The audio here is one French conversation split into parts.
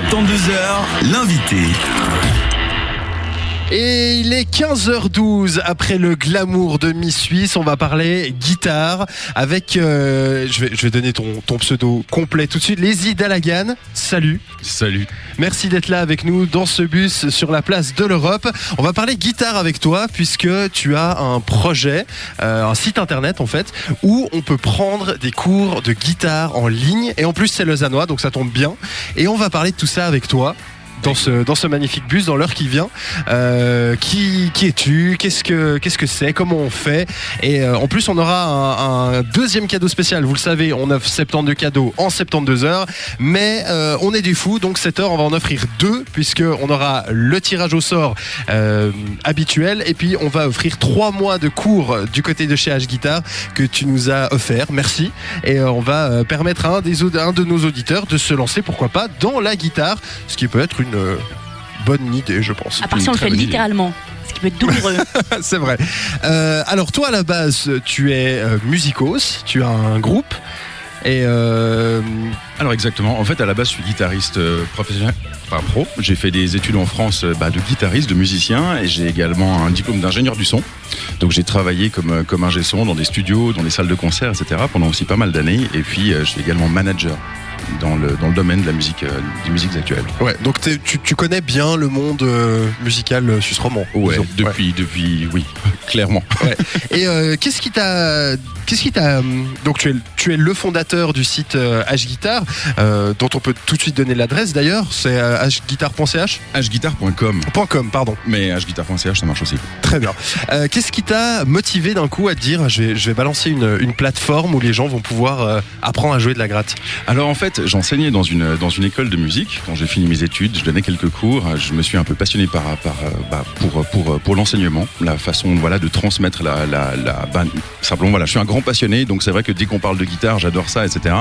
72 heures, l'invité. Et il est 15h12 après le glamour de Miss Suisse. On va parler guitare avec, euh, je, vais, je vais donner ton, ton pseudo complet tout de suite. Leslie Dalagan, salut. Salut. Merci d'être là avec nous dans ce bus sur la place de l'Europe. On va parler guitare avec toi puisque tu as un projet, euh, un site internet en fait, où on peut prendre des cours de guitare en ligne. Et en plus c'est lausannois, donc ça tombe bien. Et on va parler de tout ça avec toi dans ce, dans ce magnifique bus, dans l'heure qui vient. Euh, qui, qui es-tu? Qu'est-ce que qu'est-ce que c'est? Comment on fait? Et euh, en plus, on aura un, deuxième cadeau spécial. Vous le savez, on offre 72 cadeaux en 72 heures, mais euh, on est des fous, donc cette heure, on va en offrir deux, puisque on aura le tirage au sort habituel, et puis on va offrir trois mois de cours du côté de chez H Guitar que tu nous as offert. Merci. Et on va permettre à un, des, un de nos auditeurs de se lancer, pourquoi pas, dans la guitare, ce qui peut être une euh, bonne idée, je pense. À part si on le fait littéralement, ce qui peut être douloureux. C'est vrai. Euh, alors toi à la base, tu es euh, musicos, tu as un groupe et euh, Alors exactement, en fait à la base je suis guitariste euh, professionnel, pas pro. J'ai fait des études en France euh, bah, de guitariste, de musicien et j'ai également un diplôme d'ingénieur du son. Donc j'ai travaillé comme, euh, comme ingé son dans des studios, dans des salles de concert, etc. pendant aussi pas mal d'années. Et puis je suis également manager dans le, dans le domaine de la musique, euh, des musiques actuelles. ouais, donc tu, tu connais bien le monde euh, musical euh, suisse romand. Ouais, disons. depuis, depuis, oui, clairement. Ouais. Et qu'est-ce qui t'a, qu'est-ce qui t'a, hum, donc tu es, tu es le fondateur du site H Guitar, euh, dont on peut tout de suite donner l'adresse d'ailleurs, c'est euh, hguitar.ch, hguitar.com, .com pardon. mais hguitar.ch ça marche aussi. Très bien. Euh, qu'est-ce qui t'a motivé d'un coup à te dire, je vais, je vais balancer une, une plateforme où les gens vont pouvoir euh, apprendre à jouer de la gratte? Alors en fait, j'enseignais dans une, dans une école de musique. Quand j'ai fini mes études, je donnais quelques cours. Je me suis un peu passionné par, par, bah, pour, pour, pour l'enseignement, la façon voilà, de transmettre la... la, la bah, simplement, voilà, je suis un grand passionné, donc c'est vrai que dès qu'on parle de guitare, j'adore ça, etc.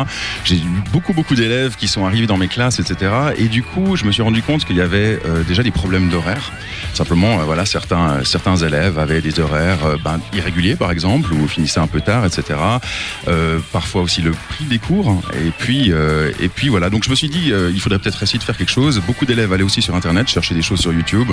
J'ai eu beaucoup, beaucoup d'élèves qui sont arrivés dans mes classes, etc. Et du coup, je me suis rendu compte qu'il y avait euh, déjà des problèmes d'horaire. Simplement, euh, voilà, certains, certains élèves avaient des horaires euh, ben, irréguliers, par exemple, ou finissaient un peu tard, etc. Euh, parfois aussi le prix des cours. Et puis, euh, et puis voilà. Donc je me suis dit, euh, il faudrait peut-être essayer de faire quelque chose. Beaucoup d'élèves allaient aussi sur Internet chercher des choses sur YouTube.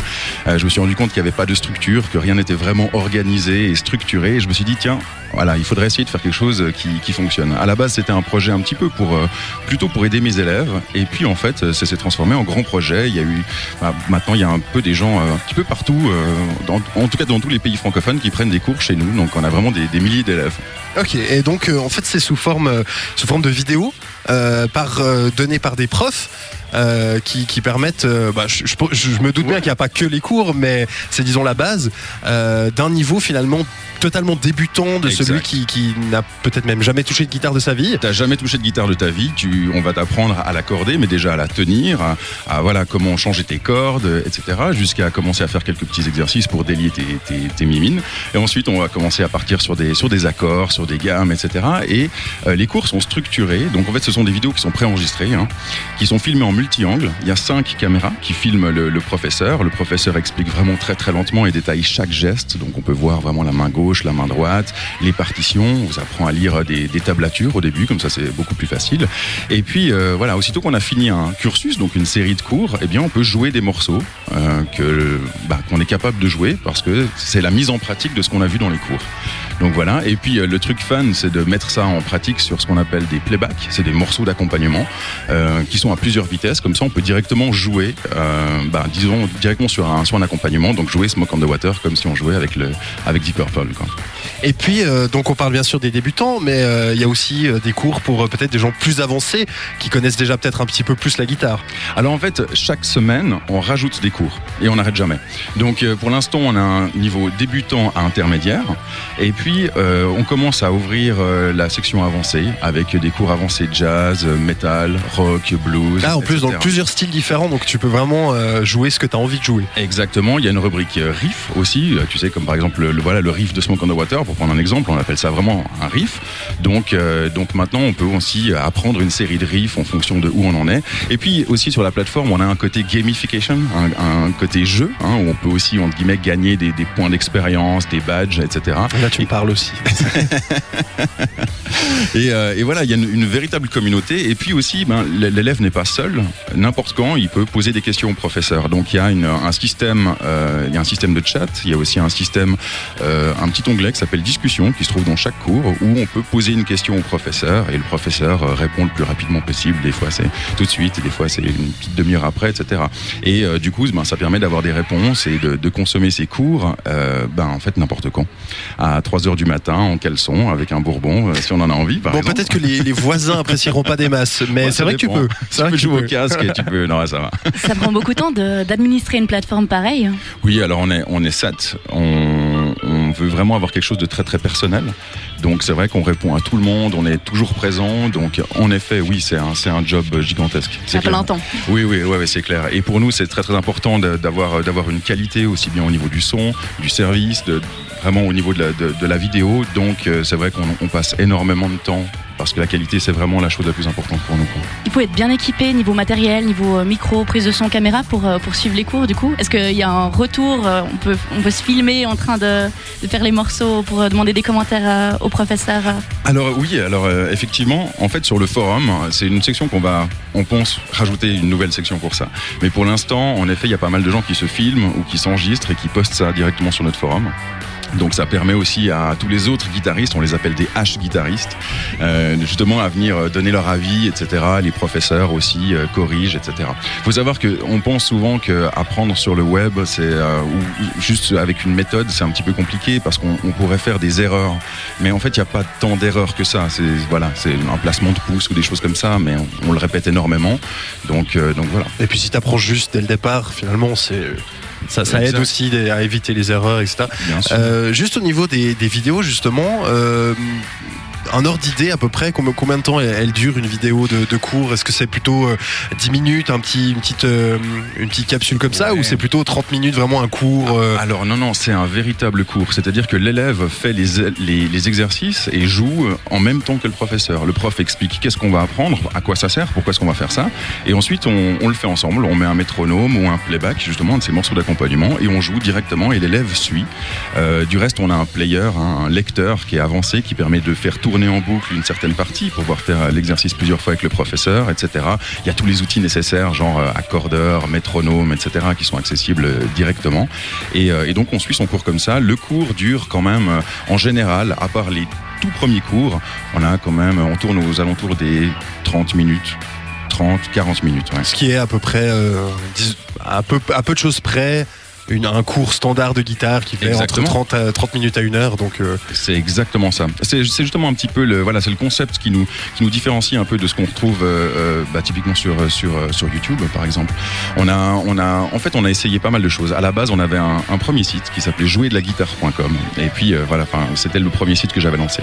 Euh, je me suis rendu compte qu'il n'y avait pas de structure, que rien n'était vraiment organisé et structuré. Et je me suis dit, tiens, voilà, il faudrait essayer de faire quelque chose qui, fonctionne. À la base, c'était un projet un petit peu pour, euh, plutôt pour aider mes élèves. Et puis en fait, ça s'est transformé en grand projet. Il y a eu, bah, maintenant, il y a un peu des gens euh, petit peu partout, euh, en tout cas dans tous les pays francophones, qui prennent des cours chez nous. Donc on a vraiment des, milliers d'élèves. Ok, et donc euh, en fait c'est sous forme, euh, sous forme de vidéo, par, euh, données par des profs. euh, qui, qui permettent, euh, bah, je, je- je me doute bien qu'il n'y a pas que les cours, mais c'est disons la base euh, d'un niveau finalement totalement débutant de Exact. celui qui, qui n'a peut-être même jamais touché de guitare de sa vie. T'as jamais touché de guitare de ta vie, tu, on va t'apprendre à l'accorder, mais déjà à la tenir, à, à, voilà comment changer tes cordes, etc. Jusqu'à commencer à faire quelques petits exercices pour délier tes, tes, tes mimines. Et ensuite, on va commencer à partir sur des, sur des accords, sur des gammes, etc. Et euh, les cours sont structurés. Donc en fait, ce sont des vidéos qui sont préenregistrées, hein, qui sont filmées en multi-angle. Il y a cinq caméras qui filment le, professeur. Le professeur explique vraiment très très lentement et détaille chaque geste. Donc on peut voir vraiment la main gauche, la main droite, les partitions. On vous apprend à lire des, des tablatures au début, comme ça c'est beaucoup plus facile. Et puis euh, voilà, aussitôt qu'on a fini un cursus, donc une série de cours, eh bien on peut jouer des morceaux euh, que bah, qu'on est capable de jouer parce que c'est la mise en pratique de ce qu'on a vu dans les cours. Donc voilà, et puis euh, le truc fun, c'est de mettre ça en pratique sur ce qu'on appelle des playbacks, c'est des morceaux d'accompagnement euh, qui sont à plusieurs vitesses, comme ça on peut directement jouer, euh, bah, disons directement sur un, sur un accompagnement, donc jouer Smoke on the Water comme si on jouait avec, le, avec Deep Purple. Et puis euh, donc on parle bien sûr des débutants, mais euh, il y a aussi euh, des cours pour peut-être des gens plus avancés qui connaissent déjà peut-être un petit peu plus la guitare. Alors en fait, chaque semaine, on rajoute des cours et on n'arrête jamais. Donc pour l'instant, on a un niveau débutant à intermédiaire et puis on commence à ouvrir la section avancée avec des cours avancés de jazz, metal, rock, blues. Là en plus dans plusieurs styles différents, donc tu peux vraiment jouer ce que tu as envie de jouer. Exactement, il y a une rubrique riff aussi, tu sais comme par exemple le, le- voilà le riff de Smoke on the Water pour pour prendre un exemple, on appelle ça vraiment un riff. Donc, euh, donc maintenant, on peut aussi apprendre une série de riffs en fonction de où on en est. Et puis aussi sur la plateforme, on a un côté gamification, un, un côté jeu, hein, où on peut aussi entre guillemets gagner des, des points d'expérience, des badges, etc. Là, tu me parles aussi. et, euh, et, voilà, il y a une, une, véritable communauté. Et puis aussi, ben, l'élève n'est pas seul. N'importe quand, il peut poser des questions au professeur. Donc il y a une, un système, euh, il y a un système de chat. Il y a aussi un système, un petit onglet qui s'appelle discussion, qui se trouve dans chaque cours, où on peut poser une question au professeur et le professeur euh, répond le plus rapidement possible. Des fois, c'est tout de suite, des fois, c'est une petite demi-heure après, etc. Et euh, du coup, ben, ça permet d'avoir des réponses et de, de consommer ses cours, euh, ben, en fait, n'importe quand. À 3 heures du matin, en caleçon, avec un bourbon, si on en a envie. bon, peut-être que les, les, voisins apprécieront pas des masses, mais ouais, c'est vrai dépend. que tu peux. Tu peux jouer au casque et tu peux. Non, ça va. Ça prend beaucoup de temps d'administrer une plateforme pareille. Oui, alors on est, on est on veut vraiment avoir quelque chose de très très personnel. Donc c'est vrai qu'on répond à tout le monde, on est toujours présent. Donc en effet, oui, c'est un, c'est un job gigantesque. Ça fait longtemps. Oui, oui, ouais, ouais, c'est clair. Et pour nous, c'est très très important d'avoir d'avoir une qualité aussi bien au niveau du son, du service, de, vraiment au niveau de la, de, de la vidéo. Donc euh, c'est vrai qu'on on passe énormément de temps parce que la qualité c'est vraiment la chose la plus importante pour nous. Il faut être bien équipé niveau matériel, niveau euh, micro, prise de son, caméra pour, euh, pour suivre les cours du coup. Est-ce qu'il y a un retour on peut, on peut se filmer en train de, de faire les morceaux pour demander des commentaires au professeur Alors oui, alors euh, effectivement, en fait sur le forum, c'est une section qu'on va, on pense rajouter une nouvelle section pour ça. Mais pour l'instant, en effet, il y a pas mal de gens qui se filment ou qui s'enregistrent et qui postent ça directement sur notre forum. Donc ça permet aussi à tous les autres guitaristes, on les appelle des H-guitaristes, euh, justement à venir donner leur avis, etc. Les professeurs aussi euh, corrigent, etc. Faut savoir qu'on pense souvent qu'apprendre sur le web, c'est euh, ou juste avec une méthode, c'est un petit peu compliqué parce qu'on pourrait faire des erreurs. Mais en fait, il n'y a pas tant d'erreurs que ça. C'est voilà, c'est un placement de pouce ou des choses comme ça, mais on, le répète énormément. Donc, euh, donc voilà. Et puis si tu apprends juste dès le départ, finalement, c'est ça, ça aide aussi à éviter les erreurs, etc. Euh, juste au niveau des, des vidéos, justement, euh, un ordre d'idée à peu près combien, de temps elle, dure une vidéo de, de cours? Est-ce que c'est plutôt euh, 10 minutes, un petit, une, petite, euh, une petite capsule comme ça, ouais. ou c'est plutôt 30 minutes, vraiment un cours euh... Alors non, non, c'est un véritable cours. C'est-à-dire que l'élève fait les, les, les, exercices et joue en même temps que le professeur. Le prof explique qu'est-ce qu'on va apprendre, à quoi ça sert, pourquoi est-ce qu'on va faire ça, et ensuite on, on, le fait ensemble. On met un métronome ou un playback, justement, de ces morceaux d'accompagnement, et on joue directement et l'élève suit. Euh, du reste, on a un player, hein, un lecteur qui est avancé, qui permet de faire tourner en boucle une certaine partie pour pouvoir faire l'exercice plusieurs fois avec le professeur, etc. Il y a tous les outils nécessaires, genre accordeur, métronome, etc., qui sont accessibles directement. Et, et donc on suit son cours comme ça. Le cours dure quand même, en général, à part les tout premiers cours, on a quand même, on tourne aux alentours des 30 minutes. 30, 40 minutes. Ce qui est à peu près, euh, à, peu, à peu de choses près, une, un cours standard de guitare qui fait entre 30, à, 30 minutes à une heure. Donc euh... c'est exactement ça. C'est justement un petit peu le voilà, c'est le concept qui nous qui nous différencie un peu de ce qu'on retrouve euh, bah, typiquement sur sur sur YouTube par exemple. On a on a en fait on a essayé pas mal de choses. À la base, on avait un, un premier site qui s'appelait jouerdelaguitare.com et puis euh, voilà, enfin c'était le premier site que j'avais lancé.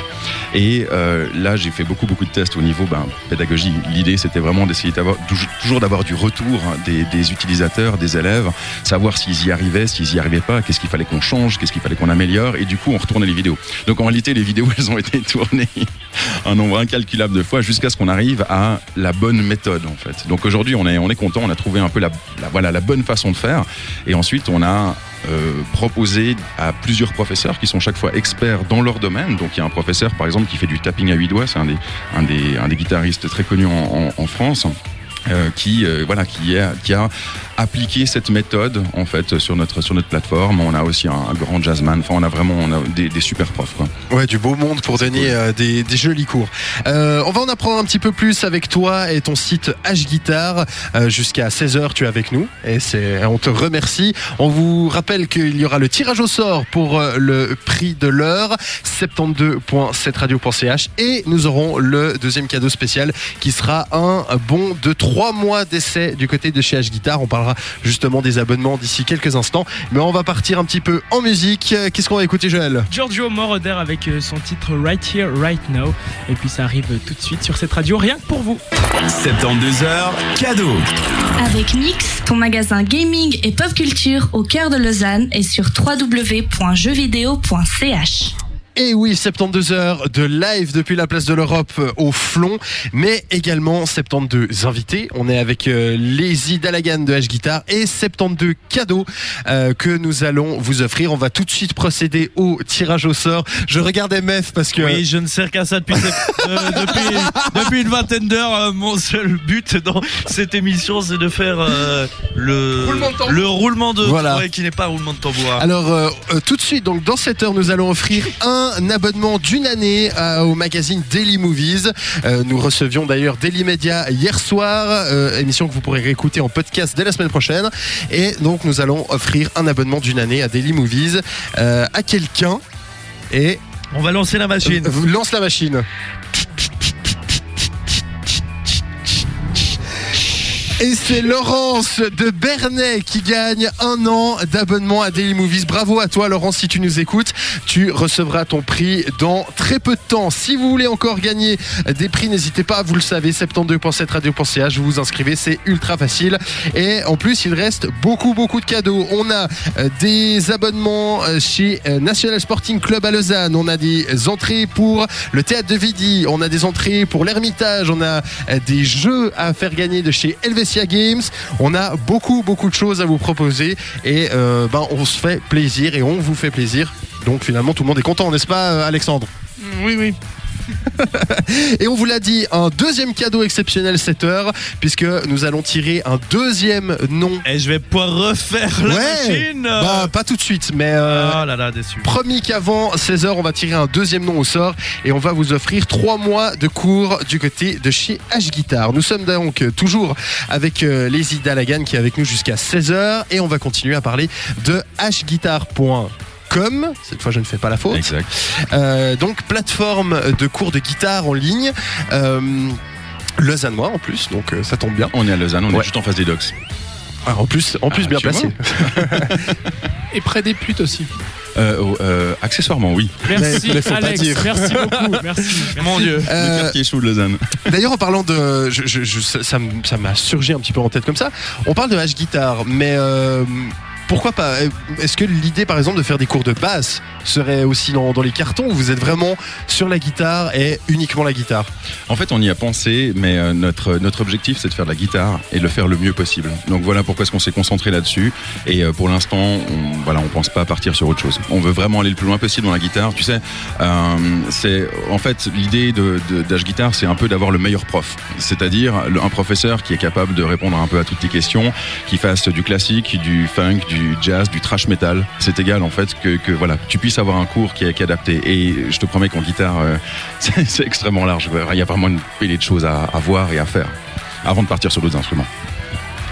Et euh, là, j'ai fait beaucoup beaucoup de tests au niveau ben, pédagogie. L'idée c'était vraiment d'essayer d'avoir toujours d'avoir du retour des, des utilisateurs, des élèves, savoir s'ils y arrivent arrivaient, s'ils y arrivaient pas, qu'est-ce qu'il fallait qu'on change, qu'est-ce qu'il fallait qu'on améliore, et du coup on retournait les vidéos. Donc en réalité les vidéos elles ont été tournées un nombre incalculable de fois jusqu'à ce qu'on arrive à la bonne méthode en fait. Donc aujourd'hui on est on est content, on a trouvé un peu la, voilà la bonne façon de faire, et ensuite on a euh, proposé à plusieurs professeurs qui sont chaque fois experts dans leur domaine. Donc il y a un professeur par exemple qui fait du tapping à huit doigts, c'est un des, un, des, un des guitaristes très connus en France. Euh, qui euh, voilà qui, est, qui a appliqué cette méthode en fait sur notre sur notre plateforme. On a aussi un, un grand jazzman. Enfin on a vraiment on a des, des, super profs quoi. ouais du beau monde pour donner euh, des, des, jolis cours. On va en apprendre un petit peu plus avec toi et ton site H Guitar jusqu'à 16h tu es avec nous. Et c'est on te remercie. On vous rappelle qu'il y aura le tirage au sort pour le prix de l'heure 72.7radio.ch et nous aurons le deuxième cadeau spécial qui sera un bon de 3 trois mois d'essai du côté de chez H Guitar. On parlera justement des abonnements d'ici quelques instants. Mais on va partir un petit peu en musique. Qu'est-ce qu'on va écouter, Joël? Giorgio Moroder avec euh, son titre Right Here, Right Now. Et puis ça arrive tout de suite sur cette radio, rien que pour vous. 72h, cadeau. Avec Mix, ton magasin gaming et pop culture au cœur de Lausanne et sur www.jeuxvideo.ch. Et oui, 72 heures de live depuis la place de l'Europe euh, au Flon, mais également 72 invités. On est avec euh, Lazy Dalagan de H Guitar et 72 cadeaux euh, que nous allons vous offrir. On va tout de suite procéder au tirage au sort. Je regarde MF parce que Oui, je ne sers qu'à ça depuis, euh, depuis, depuis une vingtaine d'heures. Euh, mon seul but dans cette émission, c'est de faire euh, le, Roulement de tambour. le roulement de Voilà. ouais, qui n'est pas roulement de tambour. Alors euh, euh, tout de suite, donc dans cette heure, nous allons offrir un abonnement d'une année euh, au magazine Daily Movies. Euh, nous recevions d'ailleurs Daily Media hier soir, euh, émission que vous pourrez réécouter en podcast dès la semaine prochaine. Et donc nous allons offrir un abonnement d'une année à Daily Movies euh, à quelqu'un. Et On va lancer la machine. lance la machine. Et c'est Laurence de Bernay qui gagne un an d'abonnement à Daily Movies. Bravo à toi Laurence si tu nous écoutes. Tu recevras ton prix dans très peu de temps. Si vous voulez encore gagner des prix, n'hésitez pas, vous le savez, 72.7radio.ch, vous vous inscrivez, c'est ultra facile. Et en plus, il reste beaucoup, beaucoup de cadeaux. On a euh, des abonnements euh, chez euh, National Sporting Club à Lausanne. On a des entrées pour le théâtre de Vidi. On a des entrées pour l'Ermitage. On a des jeux à faire gagner de chez Helvetia Games. On a beaucoup, beaucoup de choses à vous proposer. Et euh, ben, on se fait plaisir et on vous fait plaisir. Donc finalement, tout le monde est content, n'est-ce pas, euh, Alexandre? Oui, oui. Et on vous l'a dit, un deuxième cadeau exceptionnel cette heure, puisque nous allons tirer un deuxième nom. Et je vais pouvoir refaire la machine. bah, pas tout de suite, mais euh, Ah là là, déçu. promis qu'avant 16h, on va tirer un deuxième nom au sort et on va vous offrir trois mois de cours du côté de chez H Guitar. Nous sommes donc toujours avec euh, Lazy Dalagan qui est avec nous jusqu'à 16h et on va continuer à parler de hguitar.com. Cette fois, je ne fais pas la faute. Exact. Euh, donc plateforme de cours de guitare en ligne. Euh, Lausannois en plus, donc euh, ça tombe bien. On est à Lausanne, on Ouais. est juste en face des docks. Ah, en plus, en plus Ah, bien placé. Et près des putes aussi. Euh, oh, euh, accessoirement, oui. Merci Alex, merci beaucoup. Merci. Mon Dieu. Euh, Le quartier chaud de Lausanne. D'ailleurs, en parlant de, je, je- je- ça, m'a surgi un petit peu en tête comme ça. On parle de H guitare, mais euh, pourquoi pas Est-ce que l'idée, par exemple, de faire des cours de basse serait aussi dans, dans les cartons ou vous êtes vraiment sur la guitare et uniquement la guitare? En fait, on y a pensé, mais euh, notre, notre objectif, c'est de faire de la guitare et de le faire le mieux possible. Donc voilà pourquoi est-ce qu'on s'est concentré là-dessus. Et euh, pour l'instant, on, voilà, on pense pas partir sur autre chose. On veut vraiment aller le plus loin possible dans la guitare. Tu sais, euh, c'est en fait l'idée de, de, d'H Guitar, c'est un peu d'avoir le meilleur prof, c'est-à-dire un professeur qui est capable de répondre un peu à toutes tes questions, qui fasse du classique, du funk, du jazz, du trash metal. C'est égal en fait que, que voilà, tu puisses avoir un cours qui est, qui est adapté. Et je te promets qu'en guitare, euh, c'est extrêmement large. Il y a vraiment une pile de choses à, à voir et à faire avant de partir sur d'autres instruments.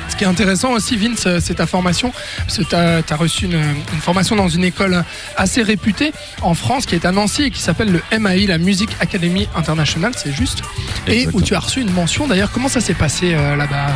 Ce qui est intéressant aussi, Vince, euh, c'est ta formation. Parce que tu as, reçu une, une formation dans une école assez réputée en France qui est à Nancy et qui s'appelle le MAI, la Music Academy International, c'est juste. Et où tu as reçu une mention. D'ailleurs, comment ça s'est passé euh, là-bas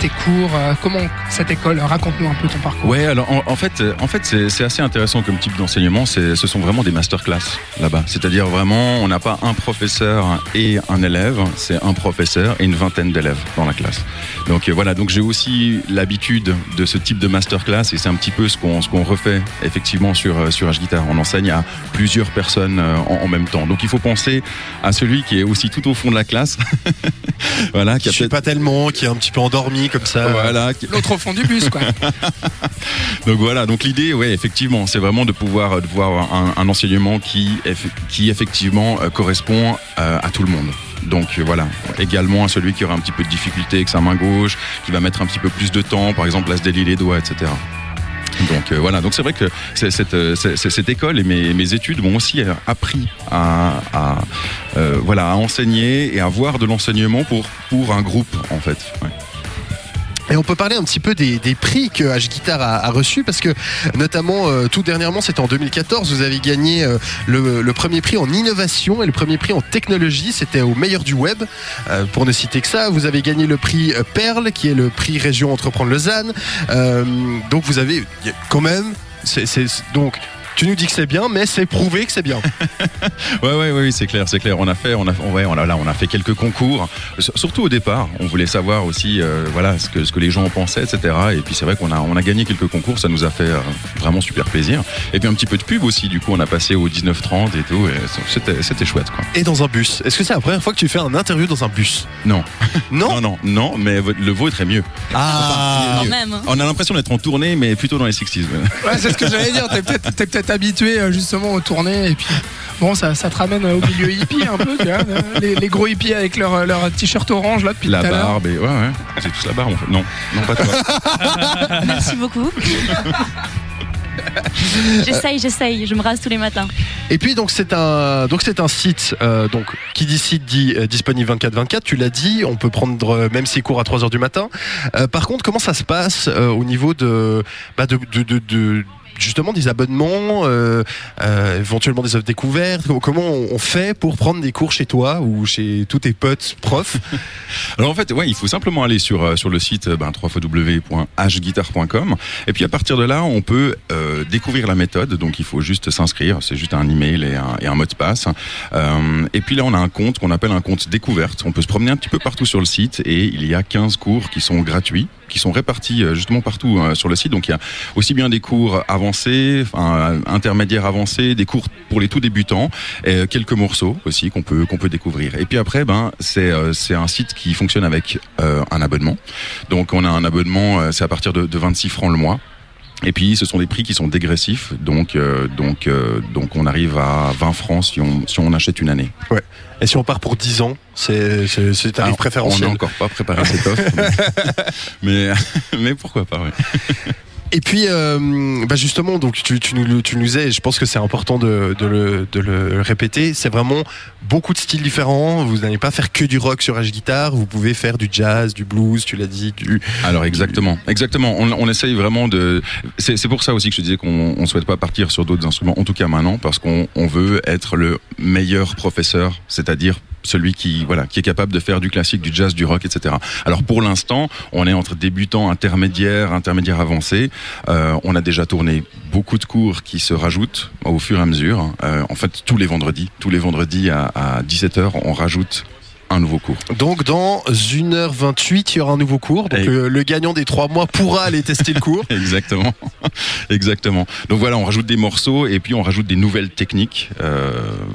Tes cours euh, Comment cette école Raconte-nous un peu ton parcours. Ouais, alors en, en fait, euh, en fait, c'est c'est assez intéressant comme type d'enseignement. Ce sont vraiment des masterclass là-bas. C'est-à-dire vraiment, on n'a pas un professeur et un élève, c'est un professeur et une vingtaine d'élèves dans la classe. Donc euh, voilà, donc j'ai aussi l'habitude de ce type de masterclass et c'est un petit peu ce qu'on ce qu'on refait effectivement sur euh, sur H Guitar. On enseigne à plusieurs personnes euh, en, en même temps. Donc il faut penser à celui qui est aussi tout au fond de la classe. voilà, qui Qui a pas tellement, qui est un petit peu endormi comme ça. voilà, L'autre au fond du bus, quoi. Donc voilà, donc l'idée, ouais, effectivement, c'est vraiment de pouvoir de voir un, un enseignement qui, qui effectivement euh, correspond euh, à tout le monde. Donc euh, voilà, également à celui qui aura un petit peu de difficulté avec sa main gauche, qui va mettre un petit peu plus de temps, par exemple à se délier les doigts, etc. Donc euh, voilà, donc c'est vrai que cette, euh, cette école et mes, mes études m'ont aussi appris à, à, euh, voilà, à enseigner et à voir de l'enseignement pour, pour un groupe en fait. Ouais. Et on peut parler un petit peu des, prix que H Guitar a, reçus parce que notamment euh, tout dernièrement c'était en 2014 vous avez gagné euh, le, premier prix en innovation et le premier prix en technologie. C'était au meilleur du web. Euh, pour ne citer que ça vous avez gagné le prix Perle qui est le prix région entreprendre Lausanne donc vous avez quand même donc Tu nous dis que c'est bien, mais c'est prouvé que c'est bien. Ouais, ouais, ouais, oui, c'est clair, c'est clair. On a fait, on a, ouais, on a, là, on a fait quelques concours. S- Surtout au départ, on voulait savoir aussi, euh, voilà, ce que, ce que les gens en pensaient, etc. Et puis c'est vrai qu'on a, on a gagné quelques concours, ça nous a fait euh, vraiment super plaisir. Et puis un petit peu de pub aussi. Du coup, on a passé au 19-30 et tout. Et c'était, c'était chouette, quoi. Et dans un bus. Est-ce que c'est la première fois que tu fais un interview dans un bus? Non, Non? Non, non, non, mais le vôtre est mieux. Ah Quand même. hein. On a l'impression d'être en tournée, mais plutôt dans les 60s. ouais. Ouais, c'est ce que j'allais dire. T'es peut-être peut-être habitué euh, justement aux tournées et puis bon, ça, ça te ramène au milieu hippie un peu. Tu vois, euh, les, les gros hippies avec leur, leur t-shirt orange là depuis La tout à l'heure. barbe et ouais, ouais. C'est tous la barbe en fait. Non, non, pas toi. Merci beaucoup. j'essaye, j'essaye. Je me rase tous les matins. Et puis donc c'est un donc c'est un site euh, donc qui dit site dit euh, disponible 24/24. Tu l'as dit, on peut prendre euh, même ses cours à 3 heures du matin. Euh, par contre, comment ça se passe euh, au niveau de, bah, de, de, de- de- justement des abonnements, euh, euh, éventuellement des œuvres découvertes. Comment- on fait pour prendre des cours chez toi ou chez tous tes potes profs? Alors en fait, ouais, il faut simplement aller sur euh, sur le site ben, www.hguitar.com et puis à partir de là, on peut découvrir la méthode. Donc il faut juste s'inscrire, c'est juste un email et un, et un mot de passe. Et puis là, on a un compte qu'on appelle un compte découverte. On peut se promener un petit peu partout sur le site et il y a 15 cours qui sont gratuits, qui sont répartis justement partout sur le site. Donc il y a aussi bien des cours avancés, enfin, intermédiaires avancés, des cours pour les tout débutants, et euh, quelques morceaux aussi qu'on peut qu'on peut découvrir. Et puis après, ben c'est euh, c'est un site qui fonctionne avec euh, un abonnement. Donc on a un abonnement, c'est à partir de, de 26 francs le mois. Et puis ce sont des prix qui sont dégressifs, donc euh, donc euh, donc on arrive à 20 francs si on si on achète une année. Et si on part pour 10 ans, c'est c'est tarif préférentiel. On n'a encore pas préparé cette offre, mais mais pourquoi pas. Ouais. Et puis, euh, bah justement, donc tu, tu nous, tu nous et je pense que c'est important de, de le, de le répéter, c'est vraiment beaucoup de styles différents. Vous n'allez pas faire que du rock sur H guitare, vous pouvez faire du jazz, du blues, tu l'as dit, du. Alors exactement, exactement. On, on essaye vraiment de. C'est pour ça aussi que je disais qu'on on souhaite pas partir sur d'autres instruments, en tout cas maintenant, parce qu'on on veut être le meilleur professeur, c'est-à-dire celui qui voilà qui est capable de faire du classique, du jazz, du rock, etc. Alors pour l'instant, on est entre débutants, intermédiaires, intermédiaires avancés. Euh, on a déjà tourné beaucoup de cours qui se rajoutent au fur et à mesure. Euh, en fait, tous les vendredis, tous les vendredis à, à 17h, on rajoute un nouveau cours. Donc dans 1h28, il y aura un nouveau cours. Donc Et- le, le gagnant des trois mois pourra aller tester le cours. Exactement, exactement. Donc voilà, on rajoute des morceaux et puis on rajoute des nouvelles techniques. Euh,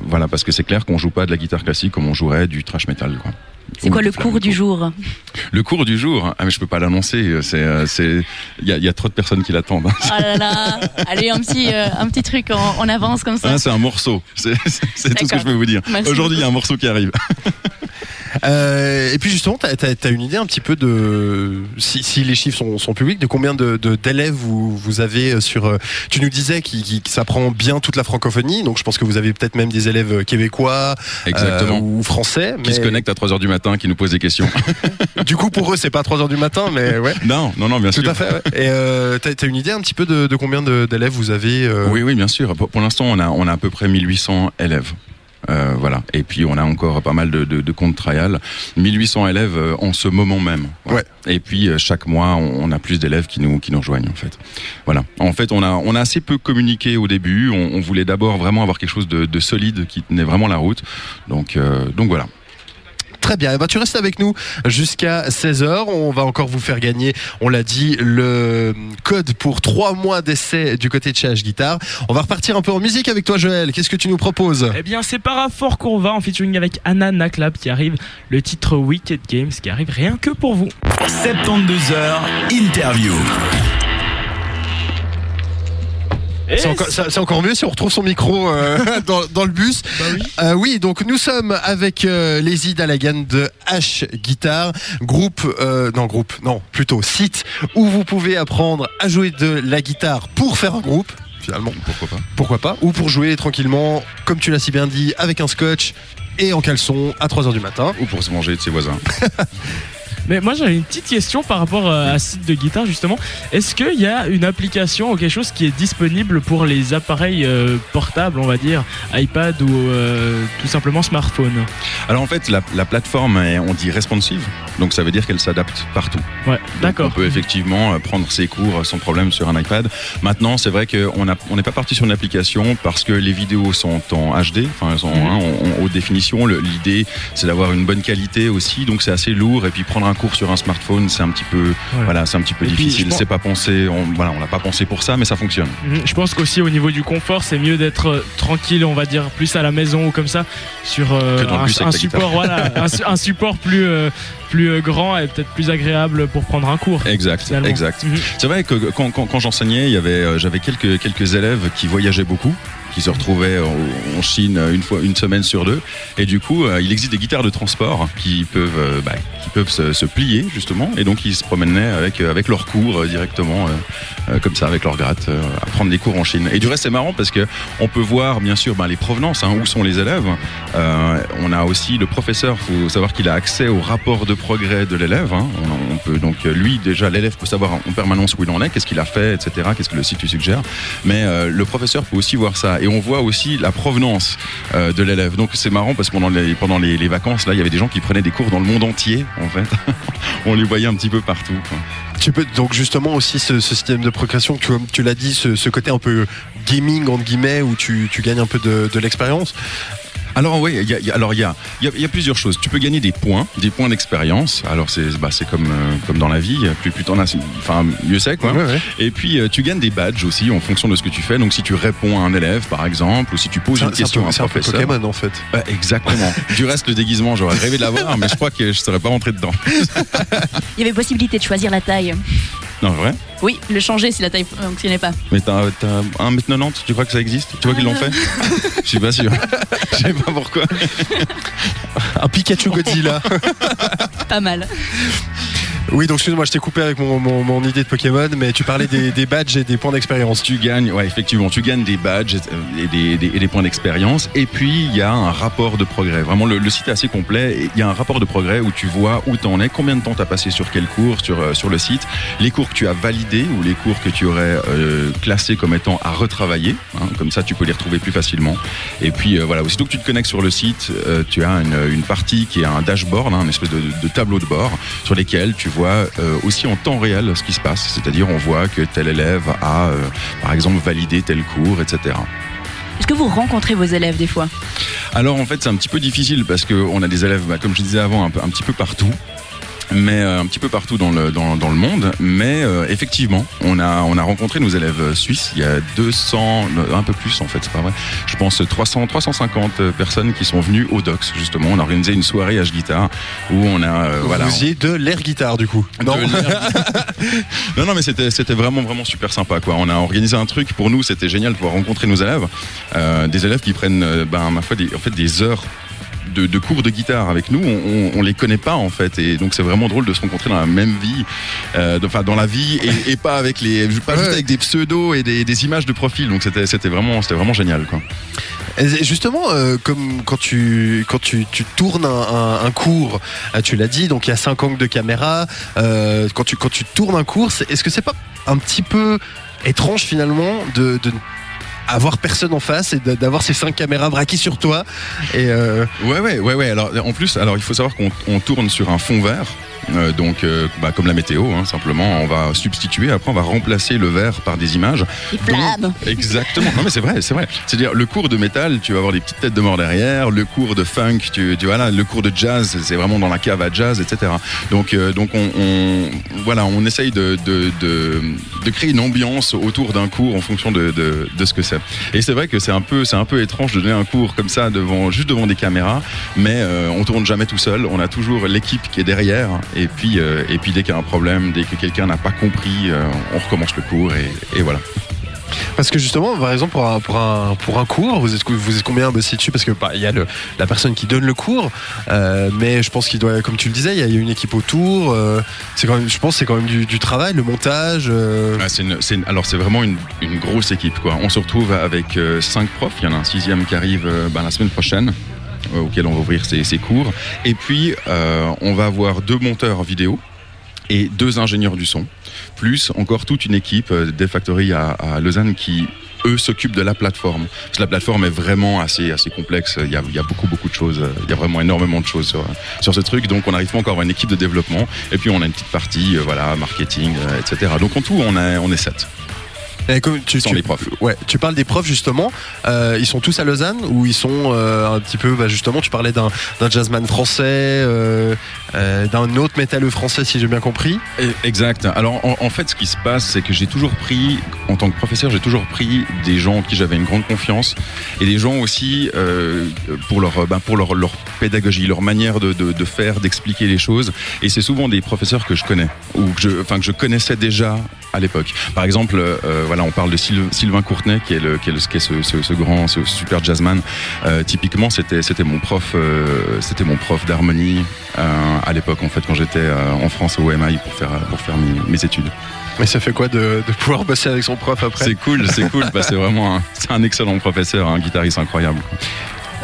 voilà, parce que c'est clair qu'on joue pas de la guitare classique comme on jouerait du thrash metal. Quoi. C'est quoi le cours du jour Le cours du jour. Ah mais je peux pas l'annoncer. C'est, euh, c'est, il y a, il y a trop de personnes qui l'attendent. Oh là là Allez, un petit, euh, un petit truc en, en avance comme ça. Ah, c'est un morceau. C'est, c'est- c'est tout ce que je peux vous dire. Merci Aujourd'hui, il y a un morceau qui arrive. Euh, et puis justement, tu as, une idée un petit peu de, si, si les chiffres sont, sont publics, de combien de- de- d'élèves vous, vous avez sur... euh, Tu nous disais qu'il qu'il- que ça prend bien toute la francophonie, donc je pense que vous avez peut-être même des élèves québécois Exactement. euh, ou français. Qui se connectent à 3 heures du matin, qui nous posent des questions. Du coup, pour eux, c'est pas 3 heures du matin, mais ouais. non, non, non, bien Tout sûr. à fait. ouais. Et euh, t'as as une idée un petit peu de, de combien d'élèves vous avez euh, Oui, oui, bien sûr. Pour, pour l'instant, on a, on a à peu près 1800 élèves. Euh, voilà. Et puis on a encore pas mal de, de, de comptes trial. 1800 élèves euh, en ce moment même. Ouais. Et puis euh, chaque mois, on, on a plus d'élèves qui nous qui nous rejoignent en fait. Voilà. En fait, on a on a assez peu communiqué au début. On, on voulait d'abord vraiment avoir quelque chose de, de solide qui tenait vraiment la route. Donc donc voilà. Très bien, Eh ben, tu restes avec nous jusqu'à 16h. On va encore vous faire gagner, on l'a dit, le code pour 3 mois d'essai du côté de chez H Guitar. On va repartir un peu en musique avec toi Joël. Qu'est-ce que tu nous proposes? Eh bien, c'est Parafort qu'on va en featuring avec Anna Naklab qui arrive, le titre Wicked Games qui arrive rien que pour vous. 72 heures interview. C'est encore, mieux si on retrouve son micro euh, dans, dans le bus. Bah oui. Euh, oui, donc nous sommes avec euh, les Dalagan de H Guitar, groupe, euh, non groupe, non plutôt site où vous pouvez apprendre à jouer de la guitare pour faire un groupe. Finalement, Pourquoi pas pourquoi pas, ou pour jouer tranquillement, comme tu l'as si bien dit, avec un scotch et en caleçon à 3h du matin. Ou pour se manger de ses voisins. Mais moi j'avais une petite question par rapport euh, à ce site de guitare justement. Est-ce qu'il y a une application ou quelque chose qui est disponible pour les appareils euh, portables, on va dire, iPad ou euh, tout simplement smartphone? Alors en fait, la, la plateforme est, on dit responsive, donc ça veut dire qu'elle s'adapte partout. Ouais, d'accord. On peut effectivement prendre ses cours sans problème sur un iPad. Maintenant, c'est vrai qu'on a- on n'est pas parti sur une application parce que les vidéos sont en HD, enfin elles sont Mhm. hein, en, haute définition. L'idée, c'est d'avoir une bonne qualité aussi, donc c'est assez lourd. Et puis prendre un cours sur un smartphone, c'est un petit peu, voilà, c'est un petit peu Et difficile. C'est pas pensé, on, voilà, on l'a pas pensé pour ça, mais ça fonctionne. Mhm. Je pense qu'aussi au niveau du confort, c'est mieux d'être euh, tranquille, on va dire, plus à la maison ou comme ça, sur euh, un, support, voilà, un support plus, euh, plus euh, grand et peut-être plus agréable pour prendre un cours. Exact, finalement. exact. Mhm. C'est vrai que quand, quand, quand j'enseignais, il y avait, euh, j'avais quelques, quelques élèves qui voyageaient beaucoup qui se retrouvaient en- Chine une fois une semaine sur deux et du coup euh, il existe des guitares de transport qui peuvent bah, qui peuvent se, se plier justement et donc ils se promenaient avec avec leurs cours directement euh, comme ça avec leur gratte euh, à prendre des cours en Chine et du reste c'est marrant parce que on peut voir bien sûr ben, les provenances hein, où sont les élèves? Euh, on a aussi le professeur faut savoir qu'il a accès au rapport de progrès de l'élève hein. on, peut donc lui déjà l'élève peut savoir en permanence où il en est qu'est-ce qu'il a fait etc qu'est-ce que le site lui suggère mais euh, le professeur peut aussi voir ça et on voit aussi la provenance euh, de l'élève donc c'est marrant parce que pendant les pendant les, vacances là il y avait des gens qui prenaient des cours dans le monde entier en fait on les voyait un petit peu partout. Tu peux donc justement aussi ce, système de progression, tu, tu l'as dit, ce, côté un peu gaming entre guillemets où tu, gagnes un peu de l'expérience. Alors oui, il y a, il y a- alors il y a, il y a- il y a plusieurs choses. Tu peux gagner des points, des points d'expérience. Alors c'est bah, c'est comme euh, comme dans la vie, plus plus t'en as, enfin mieux c'est quoi. Ouais, ouais. Et puis euh, tu gagnes des badges aussi en fonction de ce que tu fais. Donc si tu réponds à un élève par exemple, ou si tu poses une un- c'est un question peu- à c'est un un professeur. Pokémon en fait. Exactement. du reste le déguisement, j'aurais rêvé de l'avoir, mais je crois que je serais pas rentré dedans. Il y avait possibilité de choisir la taille. Non vrai. Oui, le changer si la taille fonctionnait pas. Mais t'as t'as 1m90, tu crois que ça existe? Tu vois qu'ils l'ont fait? Je suis pas sûr. Je sais pas pourquoi. Un Pikachu Godzilla. Pas mal. Oui, donc excuse-moi, je t'ai coupé avec mon, mon, idée de Pokémon, mais tu parlais des, badges et des points d'expérience. Tu gagnes, ouais, effectivement, tu gagnes des badges euh, et des, des- et des points d'expérience. Et puis, il y a un rapport de progrès. Vraiment, le, site est assez complet. Et Il y a un rapport de progrès où tu vois où tu en es, combien de temps tu as passé sur quel cours sur, euh, sur le site, les cours que tu as validés ou les cours que tu aurais euh, classés comme étant à retravailler. hein. comme ça, tu peux les retrouver plus facilement. Et puis, euh, voilà, aussitôt que tu te connectes sur le site, euh, tu as une, une partie qui est un dashboard, hein, une espèce de, de tableau de bord sur lesquels tu vois euh, aussi en temps réel ce qui se passe. C'est-à-dire, on voit que tel élève a, euh, par exemple, validé tel cours, etc. Est-ce que vous rencontrez vos élèves des fois? Alors en fait c'est un petit peu difficile parce qu'on a des élèves, bah, comme je disais avant, un, peu- un petit peu partout. Mais euh, un petit peu partout dans le, dans, dans le monde. Mais euh, effectivement, on a, on a rencontré nos élèves euh, suisses. Il y a 200, un peu plus en fait, c'est pas vrai. Je pense 300, 350 personnes qui sont venues au DOX justement. On a organisé une soirée H-Guitar où on a... euh, voilà, Vous y de l'air guitare du coup. Non. non, non, mais c'était, c'était vraiment, vraiment super sympa. Quoi. On a organisé un truc pour nous, c'était génial de pouvoir rencontrer nos élèves. Des élèves qui prennent, ben, ma foi, des, en fait, des heures. De, de cours de guitare avec nous, on, on les connaît pas en fait, et donc c'est vraiment drôle de se rencontrer dans la même vie, euh, enfin dans la vie, et, et pas avec les, pas juste avec des pseudos et des, des images de profil. Donc c'était, c'était vraiment, c'était vraiment génial quoi. Et Justement, euh, comme quand tu quand tu, tu tournes un, un- un cours, euh, tu l'as dit, donc il y a 5 angles de caméra. euh, quand tu quand tu tournes un cours, est-ce que c'est pas un petit peu étrange finalement de, de avoir personne en face et d'avoir ces cinq caméras braquées sur toi et euh, Ouais, ouais, ouais, ouais. Alors, en plus, alors il faut savoir qu'on on tourne sur un fond vert. Euh, donc, euh, bah, comme la météo, hein, simplement, on va substituer. Après, on va remplacer le vert par des images. Flammes Exactement. Non, mais c'est vrai, c'est vrai. C'est-à-dire, le cours de métal, tu vas avoir des petites têtes de mort derrière. Le cours de funk, tu, tu vois là, le cours de jazz, c'est vraiment dans la cave à jazz, etc. Donc, euh, donc on, on- voilà, on essaye de, de, de, de créer une ambiance autour d'un cours en fonction de, de, de ce que c'est. Et c'est vrai que c'est un peu, c'est un peu étrange de donner un cours comme ça devant, juste devant des caméras, mais on tourne jamais tout seul. On a toujours l'équipe qui est derrière. Et puis, euh, et puis dès qu'il y a un problème, dès que quelqu'un n'a pas compris, euh, on recommence le cours et, et voilà. parce que justement, par exemple pour un pour un pour un cours, vous êtes vous êtes combien bossé dessus? Parce que bah, il y a le la personne qui donne le cours, euh, mais je pense qu'il doit, comme tu le disais, il y a, il y a une équipe autour. euh, c'est quand même, je pense, que c'est quand même du, du travail, le montage. euh, Ah, une- une- alors c'est vraiment une, une grosse équipe quoi. On se retrouve avec euh, cinq profs. Il y en a un sixième qui arrive ben, la semaine prochaine. Auquel on va ouvrir ces, cours. Et puis, euh, on va avoir deux monteurs vidéo et deux ingénieurs du son, plus encore toute une équipe euh, des Factory à, Lausanne qui eux s'occupent de la plateforme. Parce que la plateforme est vraiment assez complexe. Il y a, beaucoup beaucoup de choses. Il y a vraiment énormément de choses sur, ce truc. Donc on n'arrive pas encore à une équipe de développement. Et puis on a une petite partie, euh, voilà, marketing, etc. Donc en tout, on est sept. Et comme tu, Sans tu- les profs. Ouais, tu parles des profs justement. Euh, ils sont tous à Lausanne ou ils sont euh, un petit peu, bah, justement, tu parlais d'un d'un jazzman français, euh, euh, d'un autre métalleux français, si j'ai bien compris. Exact. Alors en, fait, ce qui se passe, c'est que j'ai toujours pris, en tant que professeur, j'ai toujours pris des gens en qui j'avais une grande confiance et des gens aussi euh, pour leur, ben, pour leur, leur pédagogie, leur manière de, faire, d'expliquer les choses. Et c'est souvent des professeurs que je connais ou que je, enfin que je connaissais déjà à l'époque. Par exemple, euh, voilà, on parle de Syl- Sylvain Courtenay, qui est le, qui est, ce, ce, grand, ce super jazzman. Typiquement, c'était, c'était mon prof, c'était mon prof d'harmonie à l'époque, en fait, quand j'étais euh, en France au MI pour faire, pour faire mes, mes études. Mais ça fait quoi de, de pouvoir bosser avec son prof après? C'est cool, c'est cool, bah, c'est vraiment un, c'est un excellent professeur, un guitariste incroyable.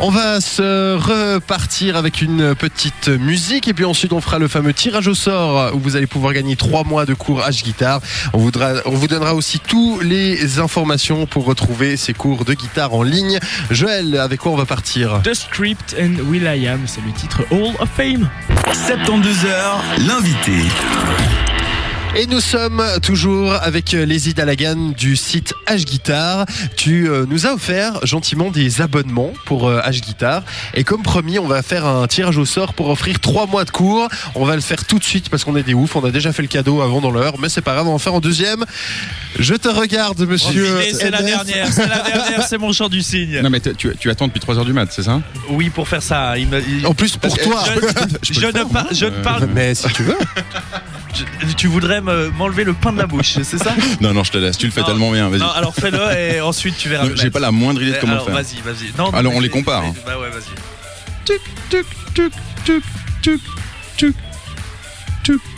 On va se repartir avec une petite musique et puis ensuite on fera le fameux tirage au sort où vous allez pouvoir gagner trois mois de cours H-Guitare. On, voudra- on vous donnera aussi toutes les informations pour retrouver ces cours de guitare en ligne. Joël, avec quoi on va partir? The Script and Will I Am, c'est le titre Hall of Fame. 72h, l'invité. Et nous sommes toujours avec les Dalagan du site H-Guitar. Tu euh, nous as offert gentiment des abonnements pour euh, H-Guitar. Et comme promis, on va faire un tirage au sort pour offrir trois mois de cours. On va le faire tout de suite parce qu'on est des oufs. On a déjà fait le cadeau avant dans l'heure. Mais c'est pas grave, on va en faire en deuxième. Je te regarde, monsieur. Profitez, c'est la dernière, c'est la dernière, c'est mon chant du signe. Non mais tu, tu attends depuis 3h du mat, c'est ça? Oui, pour faire ça. il me- il- En plus, pour toi. Je, je ne, par- je ne parle. Mais si tu veux. Je- tu voudrais me- m'enlever le pain de la bouche, c'est ça Non, non, je te laisse, tu le fais Non, tellement bien, vas-y. Non, alors fais-le et ensuite tu verras. J'ai pas la moindre idée de Eh, comment alors, le faire. Vas-y, vas-y. Non, non, Alors, on les compare, hein. Bah ouais, vas-y. Tuc, tuc, tuc, tuc, tuc, tuc.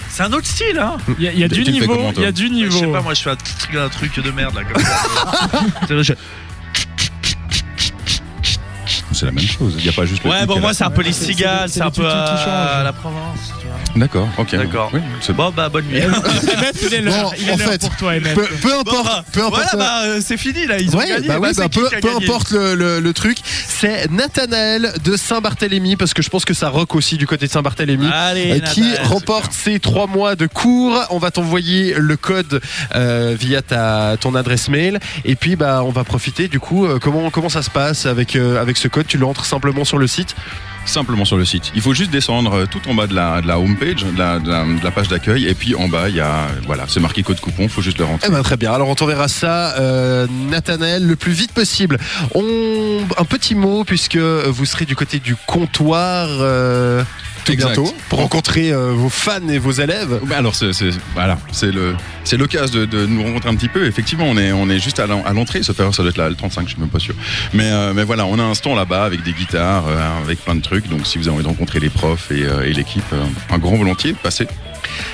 C'est un autre style, hein Il y a, y du niveau, il y a du Je sais niveau. pas, moi je fais un, un truc de merde là comme ça. C'est la même chose, il n'y a pas juste le Ouais, bon, moi c'est un peu les c'est- cigales, c'est un peu à changent. la Provence. tu vois. D'accord, ok. D'accord. Oui, c'est Bon, bah bonne nuit. MF, il est l'heure, Bon, il est en l'heure fait, pour toi, MF. Peu, peu Bon, importe, bah, peu importe. Voilà, bah euh, c'est fini là, ils ont gagné. bah bah peu, importe le, le- le truc, c'est Nathanaël de Saint-Barthélemy, parce que je pense que ça rock aussi du côté de Saint-Barthélemy. Euh, qui remporte ces trois mois de cours. On va t'envoyer le code euh, via ta, ton adresse mail. Et puis, bah, on va profiter. Du coup, euh, comment, comment ça se passe avec, euh, avec ce code? Tu l'entres simplement sur le site simplement sur le site. Il faut juste descendre euh, tout en bas de la, de la homepage, de la, de la, de la page d'accueil, et puis en bas, il y a, voilà, c'est marqué code coupon, il faut juste le rentrer. Eh ben, très bien. Alors, on t'enverra ça, euh, Nathanaël, le plus vite possible. On, un petit mot, puisque vous serez du côté du comptoir. euh, tout Exact. bientôt pour rencontrer euh, vos fans et vos élèves. Bah alors c'est voilà. C'est le c'est l'occasion de, de nous rencontrer un petit peu. Effectivement on est on est juste à l'en- à l'entrée. Ça doit être là le 35 je suis même pas sûr. Mais euh, mais voilà on a un stand là-bas avec des guitares euh, avec plein de trucs. Donc si vous avez envie de rencontrer les profs et, euh, et l'équipe un grand volontiers passez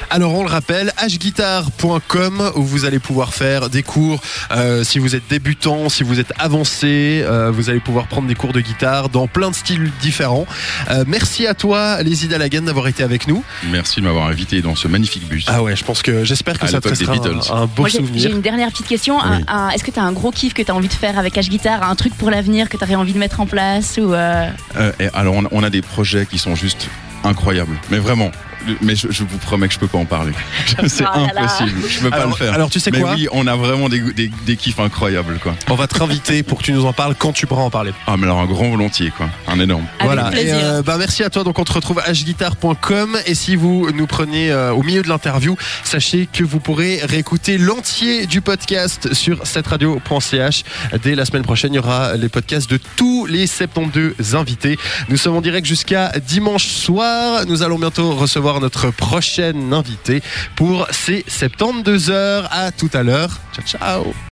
Alors on le rappelle, hguitar.com où vous allez pouvoir faire des cours. euh, si vous êtes débutant, si vous êtes avancé, euh, vous allez pouvoir prendre des cours de guitare dans plein de styles différents. Euh, merci à toi, les Idalagan, d'avoir été avec nous. merci de m'avoir invité dans ce magnifique bus Ah ouais, je pense que j'espère que À ça te restera un, un beau Moi, j'ai j'ai souvenir. une dernière petite question. Un- Oui. un- Est-ce que tu as un gros kiff que tu as envie de faire avec H-Guitar? Un truc pour l'avenir que tu aurais envie de mettre en place ou euh, Euh, et alors on, on a des projets qui sont juste incroyables mais vraiment mais je, je vous promets que je peux pas en parler c'est Ah impossible je peux pas Alors, le faire alors, tu sais mais quoi oui on a vraiment des, des, des kiffs incroyables quoi On va te réinviter pour que tu nous en parles quand tu pourras en parler. ah mais alors un grand volontiers quoi un énorme avec voilà. Et, euh, bah, merci à toi. Donc on te retrouve à hguitar.com et si vous nous prenez euh, au milieu de l'interview, sachez que vous pourrez réécouter l'entier du podcast sur cetteradio.ch. Dès la semaine prochaine, il y aura les podcasts de tous les 72 invités. Nous sommes en direct jusqu'à dimanche soir. Nous allons bientôt recevoir notre prochaine invitée pour ces 72 heures. À tout à l'heure. Ciao ciao.